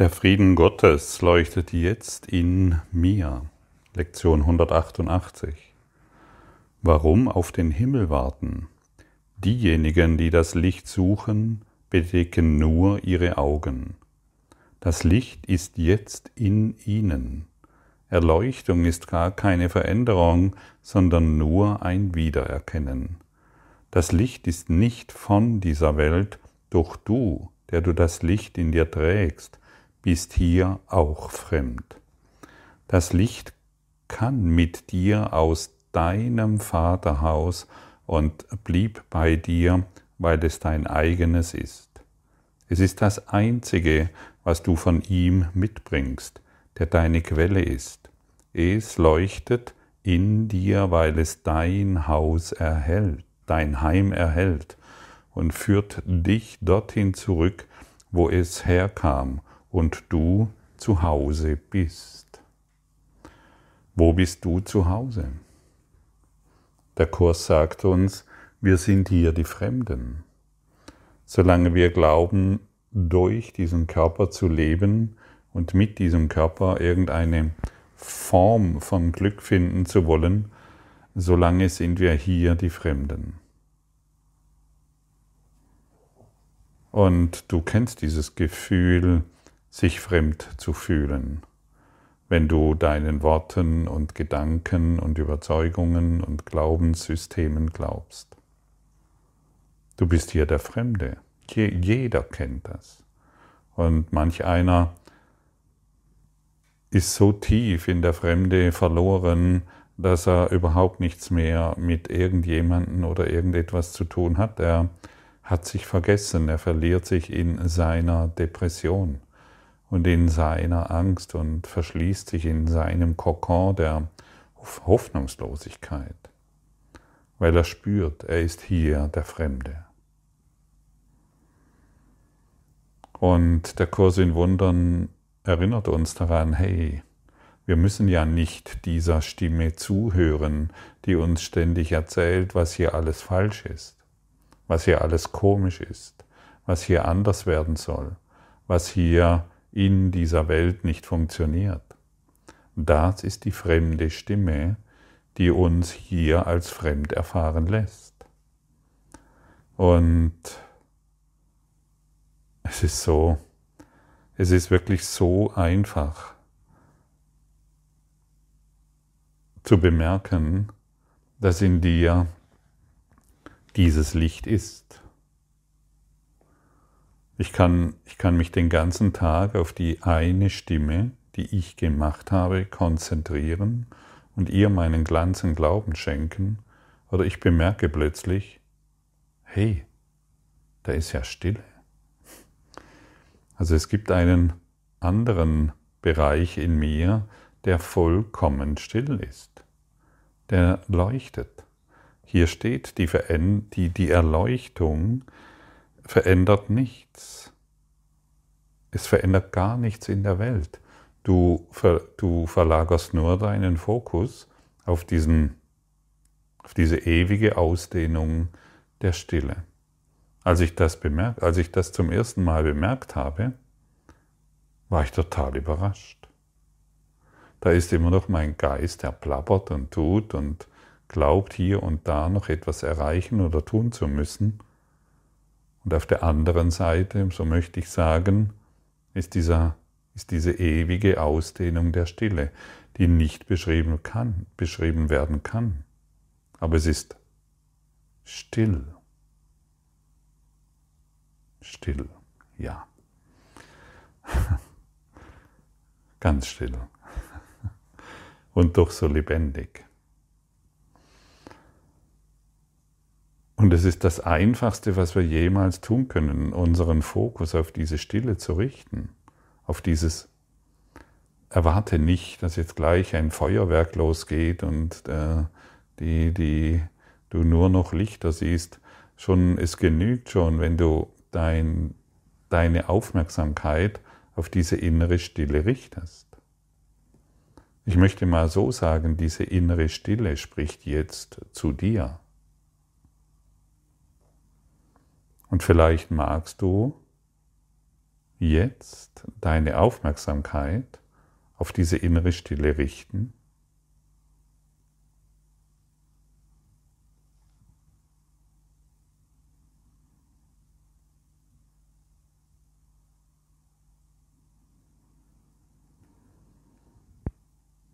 Der Frieden Gottes leuchtet jetzt in mir. Lektion 188. Warum auf den Himmel warten? Diejenigen, die das Licht suchen, bedecken nur ihre Augen. Das Licht ist jetzt in ihnen. Erleuchtung ist gar keine Veränderung, sondern nur ein Wiedererkennen. Das Licht ist nicht von dieser Welt, doch du, der du das Licht in dir trägst, bist hier auch fremd. Das Licht kann mit dir aus deinem Vaterhaus und blieb bei dir, weil es dein eigenes ist. Es ist das Einzige, was du von ihm mitbringst, der deine Quelle ist. Es leuchtet in dir, weil es dein Haus erhält, dein Heim erhält und führt dich dorthin zurück, wo es herkam und du zu Hause bist. Wo bist du zu Hause? Der Kurs sagt uns, wir sind hier die Fremden. Solange wir glauben, durch diesen Körper zu leben und mit diesem Körper irgendeine Form von Glück finden zu wollen, solange sind wir hier die Fremden. Und du kennst dieses Gefühl, sich fremd zu fühlen, wenn du deinen Worten und Gedanken und Überzeugungen und Glaubenssystemen glaubst. Du bist hier der Fremde. Jeder kennt das. Und manch einer ist so tief in der Fremde verloren, dass er überhaupt nichts mehr mit irgendjemanden oder irgendetwas zu tun hat. Er hat sich vergessen, er verliert sich in seiner Depression und in seiner Angst und verschließt sich in seinem Kokon der Hoffnungslosigkeit, weil er spürt, er ist hier der Fremde. Und der Kurs in Wundern erinnert uns daran, hey, wir müssen ja nicht dieser Stimme zuhören, die uns ständig erzählt, was hier alles falsch ist, was hier alles komisch ist, was hier anders werden soll, was hier in dieser Welt nicht funktioniert. Das ist die fremde Stimme, die uns hier als fremd erfahren lässt. Und es ist so, es ist wirklich so einfach zu bemerken, dass in dir dieses Licht ist. Ich kann, ich kann mich den ganzen Tag auf die eine Stimme, die ich gemacht habe, konzentrieren und ihr meinen Glanz und Glauben schenken, oder ich bemerke plötzlich, hey, da ist ja Stille. Also es gibt einen anderen Bereich in mir, der vollkommen still ist, der leuchtet. Hier steht, die, die, die Erleuchtung verändert nichts. Es verändert gar nichts in der Welt. Du, du verlagerst nur deinen Fokus auf, diesen, auf diese ewige Ausdehnung der Stille. Als ich das bemerkt, als ich das zum ersten Mal bemerkt habe, war ich total überrascht. Da ist immer noch mein Geist, der plappert und tut und glaubt hier und da noch etwas erreichen oder tun zu müssen. Und auf der anderen Seite, so möchte ich sagen, ist, dieser, ist diese ewige Ausdehnung der Stille, die nicht beschrieben, kann, beschrieben werden kann. Aber es ist still. Still, ja. Ganz still. Und doch so lebendig. Und es ist das Einfachste, was wir jemals tun können, unseren Fokus auf diese Stille zu richten, auf dieses Erwarte nicht, dass jetzt gleich ein Feuerwerk losgeht und äh, die, die du nur noch Lichter siehst. Schon, es genügt schon, wenn du dein, deine Aufmerksamkeit auf diese innere Stille richtest. Ich möchte mal so sagen, diese innere Stille spricht jetzt zu dir. Und vielleicht magst du jetzt deine Aufmerksamkeit auf diese innere Stille richten?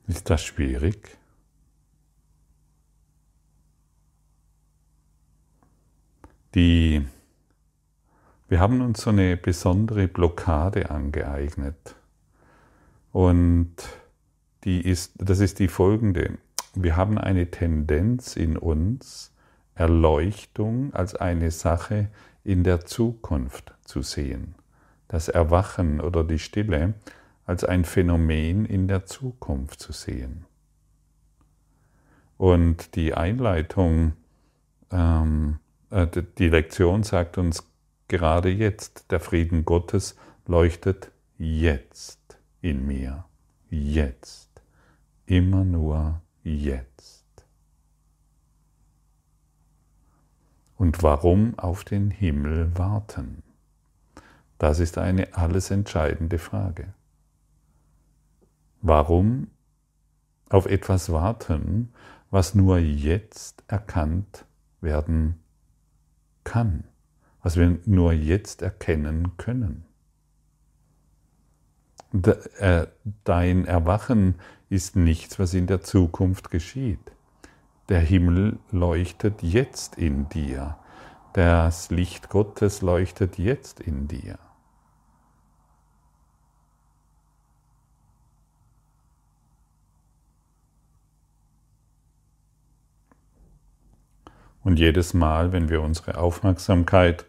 Ist das schwierig? Die, wir haben uns so eine besondere Blockade angeeignet. Und die ist, das ist die folgende. Wir haben eine Tendenz in uns, Erleuchtung als eine Sache in der Zukunft zu sehen. Das Erwachen oder die Stille als ein Phänomen in der Zukunft zu sehen. Und die Einleitung ähm, äh, die Lektion sagt uns gerade jetzt, der Frieden Gottes leuchtet jetzt in mir. Jetzt. Immer nur jetzt. Und warum auf den Himmel warten? Das ist eine alles entscheidende Frage. Warum auf etwas warten, was nur jetzt erkannt werden kann? Was wir nur jetzt erkennen können. Äh, dein Erwachen ist nichts, was in der Zukunft geschieht. Der Himmel leuchtet jetzt in dir. Das Licht Gottes leuchtet jetzt in dir. Und jedes Mal, wenn wir unsere Aufmerksamkeit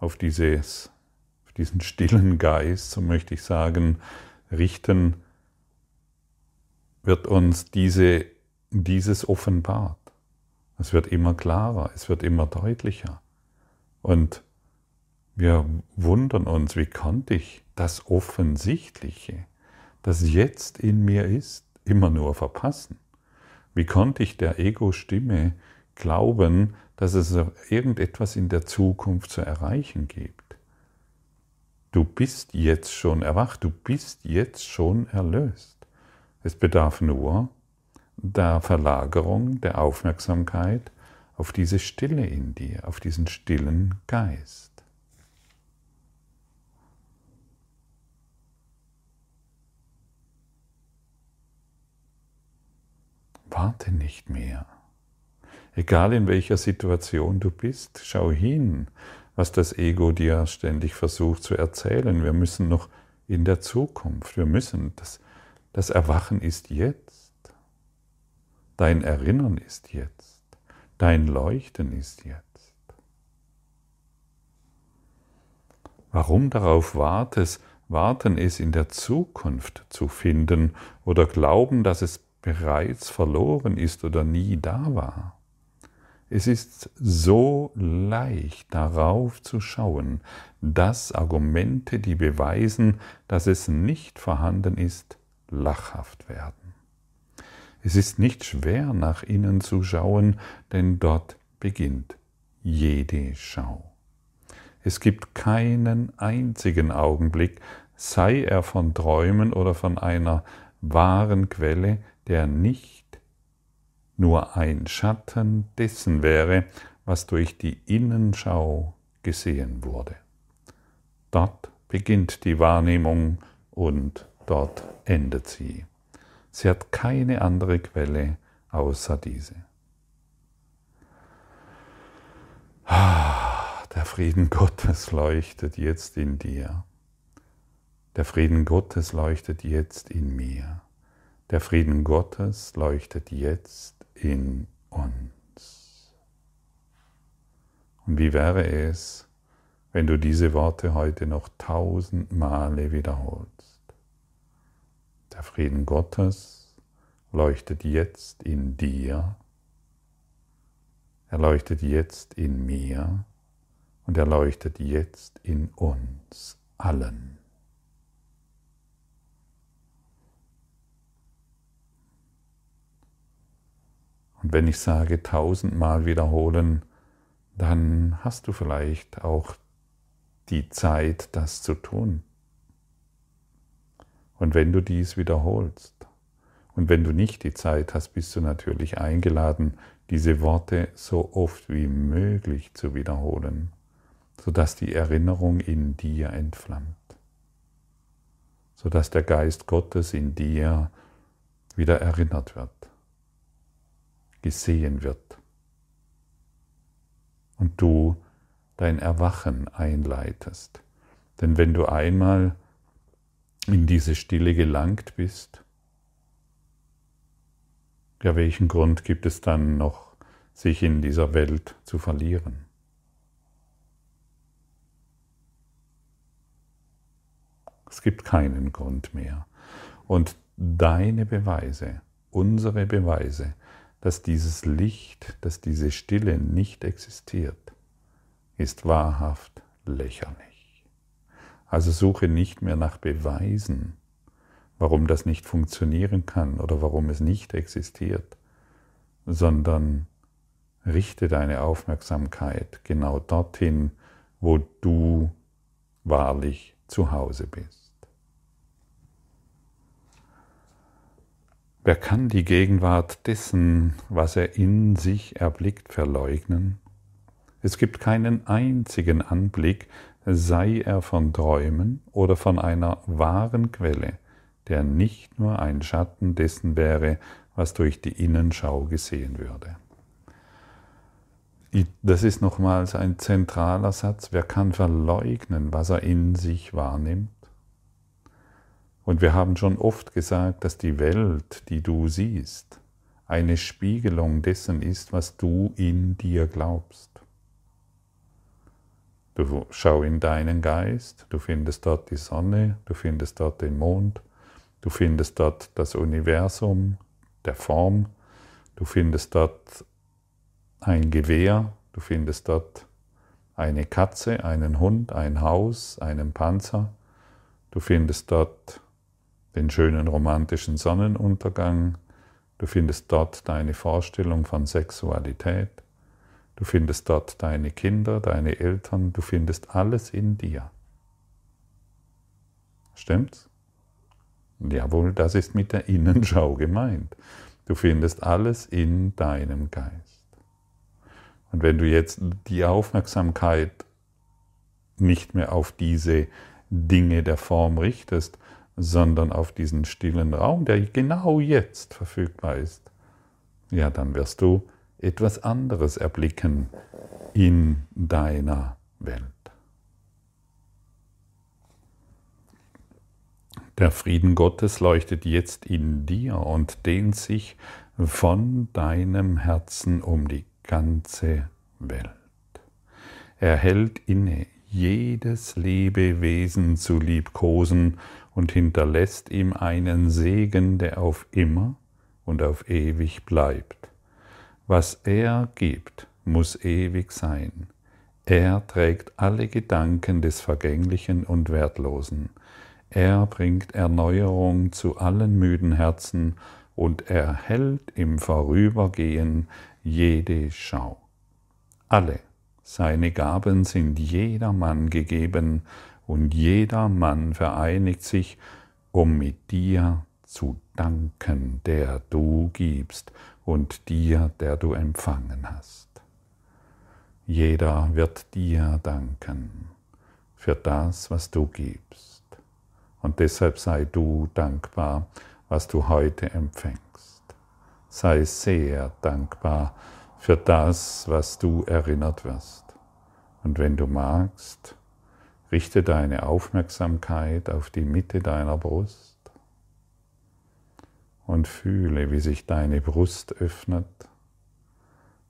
auf, dieses, auf diesen stillen Geist, so möchte ich sagen, richten, wird uns diese, dieses offenbart. Es wird immer klarer, es wird immer deutlicher. Und wir wundern uns, wie konnte ich das Offensichtliche, das jetzt in mir ist, immer nur verpassen? Wie konnte ich der Ego-Stimme glauben, dass es irgendetwas in der Zukunft zu erreichen gibt. Du bist jetzt schon erwacht, du bist jetzt schon erlöst. Es bedarf nur der Verlagerung der Aufmerksamkeit auf diese Stille in dir, auf diesen stillen Geist. Warte nicht mehr. Egal in welcher Situation du bist, schau hin, was das Ego dir ständig versucht zu erzählen. Wir müssen noch in der Zukunft, wir müssen, das, das Erwachen ist jetzt. Dein Erinnern ist jetzt. Dein Leuchten ist jetzt. Warum darauf wartest, warten es in der Zukunft zu finden oder glauben, dass es bereits verloren ist oder nie da war? Es ist so leicht darauf zu schauen, dass Argumente, die beweisen, dass es nicht vorhanden ist, lachhaft werden. Es ist nicht schwer nach innen zu schauen, denn dort beginnt jede Schau. Es gibt keinen einzigen Augenblick, sei er von Träumen oder von einer wahren Quelle, der nicht nur ein Schatten dessen wäre, was durch die Innenschau gesehen wurde. Dort beginnt die Wahrnehmung und dort endet sie. Sie hat keine andere Quelle außer diese. Ah, der Frieden Gottes leuchtet jetzt in dir. Der Frieden Gottes leuchtet jetzt in mir. Der Frieden Gottes leuchtet jetzt in uns. Und wie wäre es, wenn du diese Worte heute noch tausend Male wiederholst? Der Frieden Gottes leuchtet jetzt in dir, er leuchtet jetzt in mir und er leuchtet jetzt in uns allen. Und wenn ich sage tausendmal wiederholen, dann hast du vielleicht auch die Zeit, das zu tun. Und wenn du dies wiederholst, und wenn du nicht die Zeit hast, bist du natürlich eingeladen, diese Worte so oft wie möglich zu wiederholen, sodass die Erinnerung in dir entflammt, sodass der Geist Gottes in dir wieder erinnert wird, gesehen wird und du dein Erwachen einleitest. Denn wenn du einmal in diese Stille gelangt bist, ja, welchen Grund gibt es dann noch, sich in dieser Welt zu verlieren? Es gibt keinen Grund mehr. Und deine Beweise, unsere Beweise, dass dieses Licht, dass diese Stille nicht existiert, ist wahrhaft lächerlich. Also suche nicht mehr nach Beweisen, warum das nicht funktionieren kann oder warum es nicht existiert, sondern richte deine Aufmerksamkeit genau dorthin, wo du wahrlich zu Hause bist. Wer kann die Gegenwart dessen, was er in sich erblickt, verleugnen? Es gibt keinen einzigen Anblick, sei er von Träumen oder von einer wahren Quelle, der nicht nur ein Schatten dessen wäre, was durch die Innenschau gesehen würde. Das ist nochmals ein zentraler Satz. Wer kann verleugnen, was er in sich wahrnimmt? Und wir haben schon oft gesagt, dass die Welt, die du siehst, eine Spiegelung dessen ist, was du in dir glaubst. Du schau in deinen Geist, du findest dort die Sonne, du findest dort den Mond, Du findest dort das Universum der Form, du findest dort ein Gewehr, du findest dort eine Katze, einen Hund, ein Haus, einen Panzer, du findest dort den schönen romantischen Sonnenuntergang, du findest dort deine Vorstellung von Sexualität, du findest dort deine Kinder, deine Eltern, du findest alles in dir. Stimmt's? Jawohl, das ist mit der Innenschau gemeint. Du findest alles in deinem Geist. Und wenn du jetzt die Aufmerksamkeit nicht mehr auf diese Dinge der Form richtest, sondern auf diesen stillen Raum, der genau jetzt verfügbar ist, ja, dann wirst du etwas anderes erblicken in deiner Welt. Der Frieden Gottes leuchtet jetzt in dir und dehnt sich von deinem Herzen um die ganze Welt. Er hält inne, jedes Lebewesen zu liebkosen und hinterlässt ihm einen Segen, der auf immer und auf ewig bleibt. Was er gibt, muss ewig sein. Er trägt alle Gedanken des Vergänglichen und Wertlosen. Er bringt Erneuerung zu allen müden Herzen und erhält im Vorübergehen jede Schau. Alle seine Gaben sind jedermann gegeben und jeder Mann vereinigt sich, um mit dir zu danken, der du gibst und dir, der du empfangen hast. Jeder wird dir danken für das, was du gibst. Und deshalb sei du dankbar, was du heute empfängst. Sei sehr dankbar für das, was du erinnert wirst. Und wenn du magst, richte deine Aufmerksamkeit auf die Mitte deiner Brust und fühle, wie sich deine Brust öffnet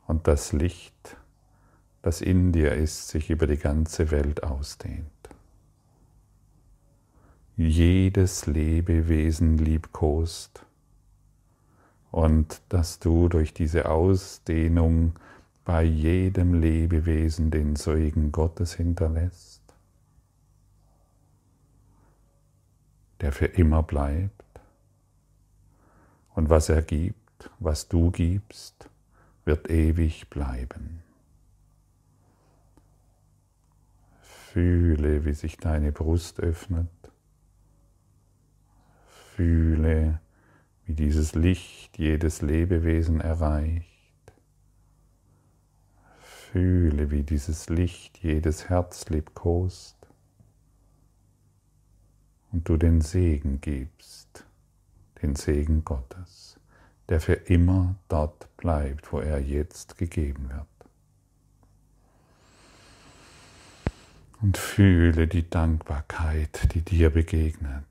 und das Licht, das in dir ist, sich über die ganze Welt ausdehnt. Jedes Lebewesen liebkost und dass du durch diese Ausdehnung bei jedem Lebewesen den Segen Gottes hinterlässt, der für immer bleibt. Und was er gibt, was du gibst, wird ewig bleiben. Fühle, wie sich deine Brust öffnet Fühle, wie dieses Licht jedes Lebewesen erreicht. Fühle, wie dieses Licht jedes Herz liebkost und du den Segen gibst, den Segen Gottes, der für immer dort bleibt, wo er jetzt gegeben wird. Und fühle die Dankbarkeit, die dir begegnet.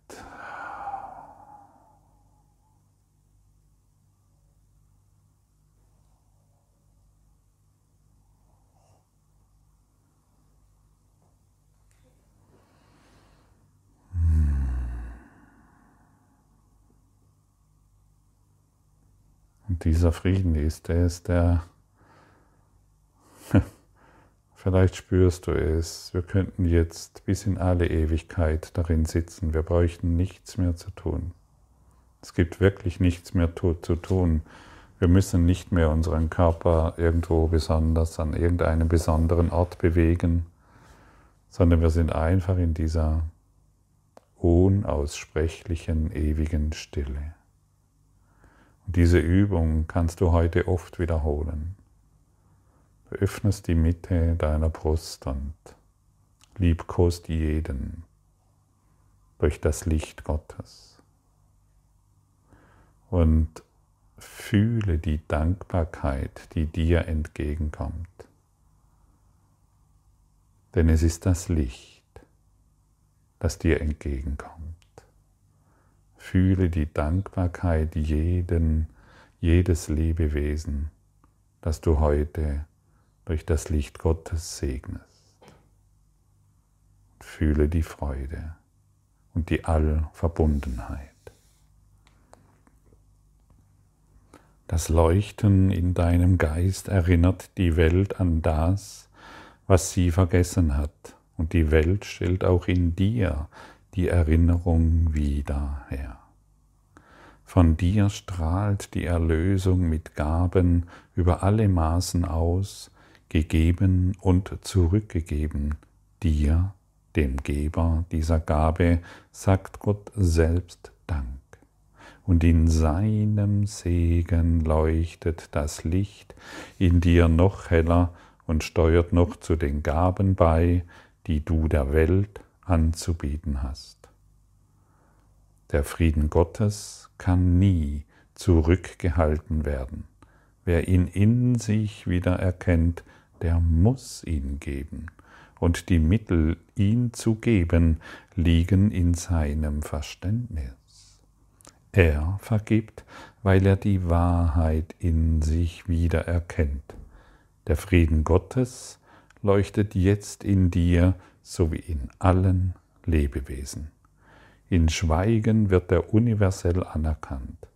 Dieser Frieden ist es, der, vielleicht spürst du es, wir könnten jetzt bis in alle Ewigkeit darin sitzen, wir bräuchten nichts mehr zu tun. Es gibt wirklich nichts mehr zu tun. Wir müssen nicht mehr unseren Körper irgendwo besonders an irgendeinem besonderen Ort bewegen, sondern wir sind einfach in dieser unaussprechlichen, ewigen Stille. Diese Übung kannst du heute oft wiederholen. Du öffnest die Mitte deiner Brust und liebkost jeden durch das Licht Gottes. Und fühle die Dankbarkeit, die dir entgegenkommt. Denn es ist das Licht, das dir entgegenkommt. Fühle die Dankbarkeit jeden, jedes Lebewesen, das du heute durch das Licht Gottes segnest. Fühle die Freude und die Allverbundenheit. Das Leuchten in deinem Geist erinnert die Welt an das, was sie vergessen hat, und die Welt stellt auch in dir die Erinnerung wieder her. Von dir strahlt die Erlösung mit Gaben über alle Maßen aus, gegeben und zurückgegeben. Dir, dem Geber dieser Gabe, sagt Gott selbst Dank. Und in seinem Segen leuchtet das Licht in dir noch heller und steuert noch zu den Gaben bei, die du der Welt anzubieten hast. Der Frieden Gottes kann nie zurückgehalten werden. Wer ihn in sich wieder erkennt, der muss ihn geben. Und die Mittel, ihn zu geben, liegen in seinem Verständnis. Er vergibt, weil er die Wahrheit in sich wieder erkennt. Der Frieden Gottes leuchtet jetzt in dir sowie in allen Lebewesen. In Schweigen wird er universell anerkannt,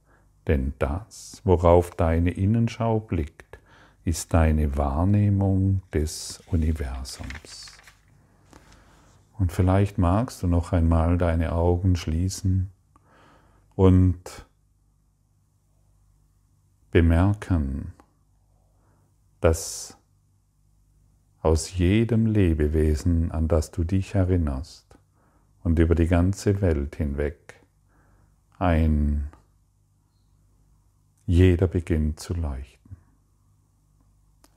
denn das, worauf deine Innenschau blickt, ist deine Wahrnehmung des Universums. Und vielleicht magst du noch einmal deine Augen schließen und bemerken, dass aus jedem Lebewesen, an das du dich erinnerst, und über die ganze Welt hinweg ein jeder beginnt zu leuchten.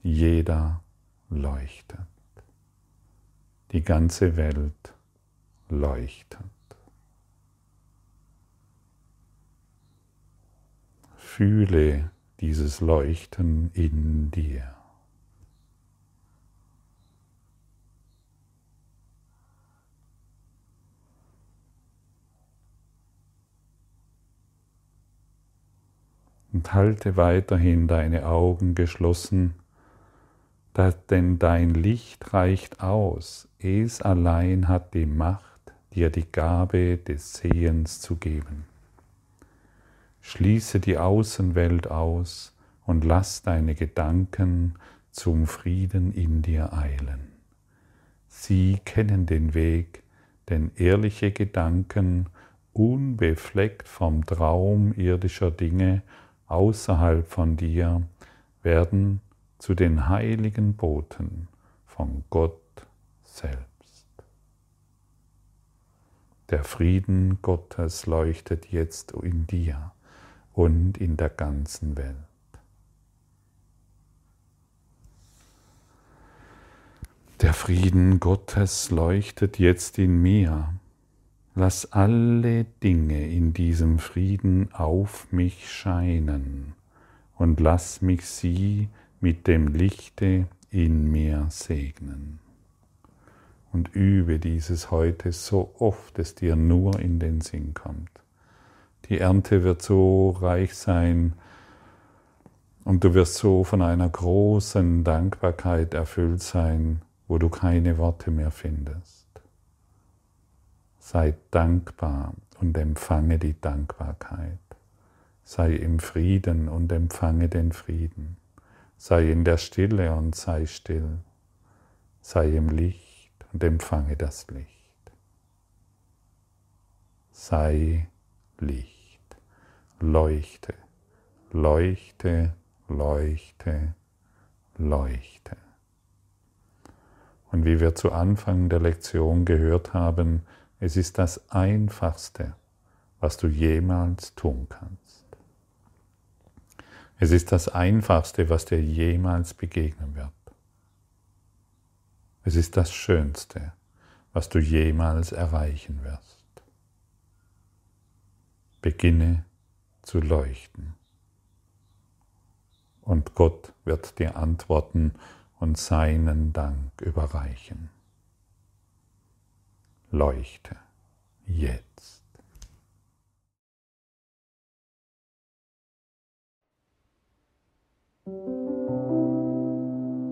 Jeder leuchtet. Die ganze Welt leuchtet. Fühle dieses Leuchten in dir. Und halte weiterhin deine Augen geschlossen, denn dein Licht reicht aus, es allein hat die Macht, dir die Gabe des Sehens zu geben. Schließe die Außenwelt aus und lass deine Gedanken zum Frieden in dir eilen. Sie kennen den Weg, denn ehrliche Gedanken, unbefleckt vom Traum irdischer Dinge, außerhalb von dir werden zu den heiligen Boten von Gott selbst. Der Frieden Gottes leuchtet jetzt in dir und in der ganzen Welt. Der Frieden Gottes leuchtet jetzt in mir. Lass alle Dinge in diesem Frieden auf mich scheinen und lass mich sie mit dem Lichte in mir segnen und übe dieses heute so oft es dir nur in den Sinn kommt. Die Ernte wird so reich sein und du wirst so von einer großen Dankbarkeit erfüllt sein, wo du keine Worte mehr findest. Sei dankbar und empfange die Dankbarkeit. Sei im Frieden und empfange den Frieden. Sei in der Stille und sei still. Sei im Licht und empfange das Licht. Sei Licht, leuchte, leuchte, leuchte, leuchte. Und wie wir zu Anfang der Lektion gehört haben, es ist das Einfachste, was du jemals tun kannst. Es ist das Einfachste, was dir jemals begegnen wird. Es ist das Schönste, was du jemals erreichen wirst. Beginne zu leuchten. Und Gott wird dir antworten und seinen Dank überreichen. Leuchte jetzt.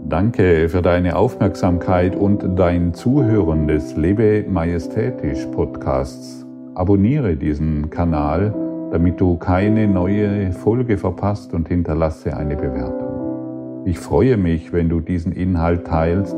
Danke für deine Aufmerksamkeit und dein Zuhören des Lebe Majestätisch Podcasts. Abonniere diesen Kanal, damit du keine neue Folge verpasst und hinterlasse eine Bewertung. Ich freue mich, wenn du diesen Inhalt teilst,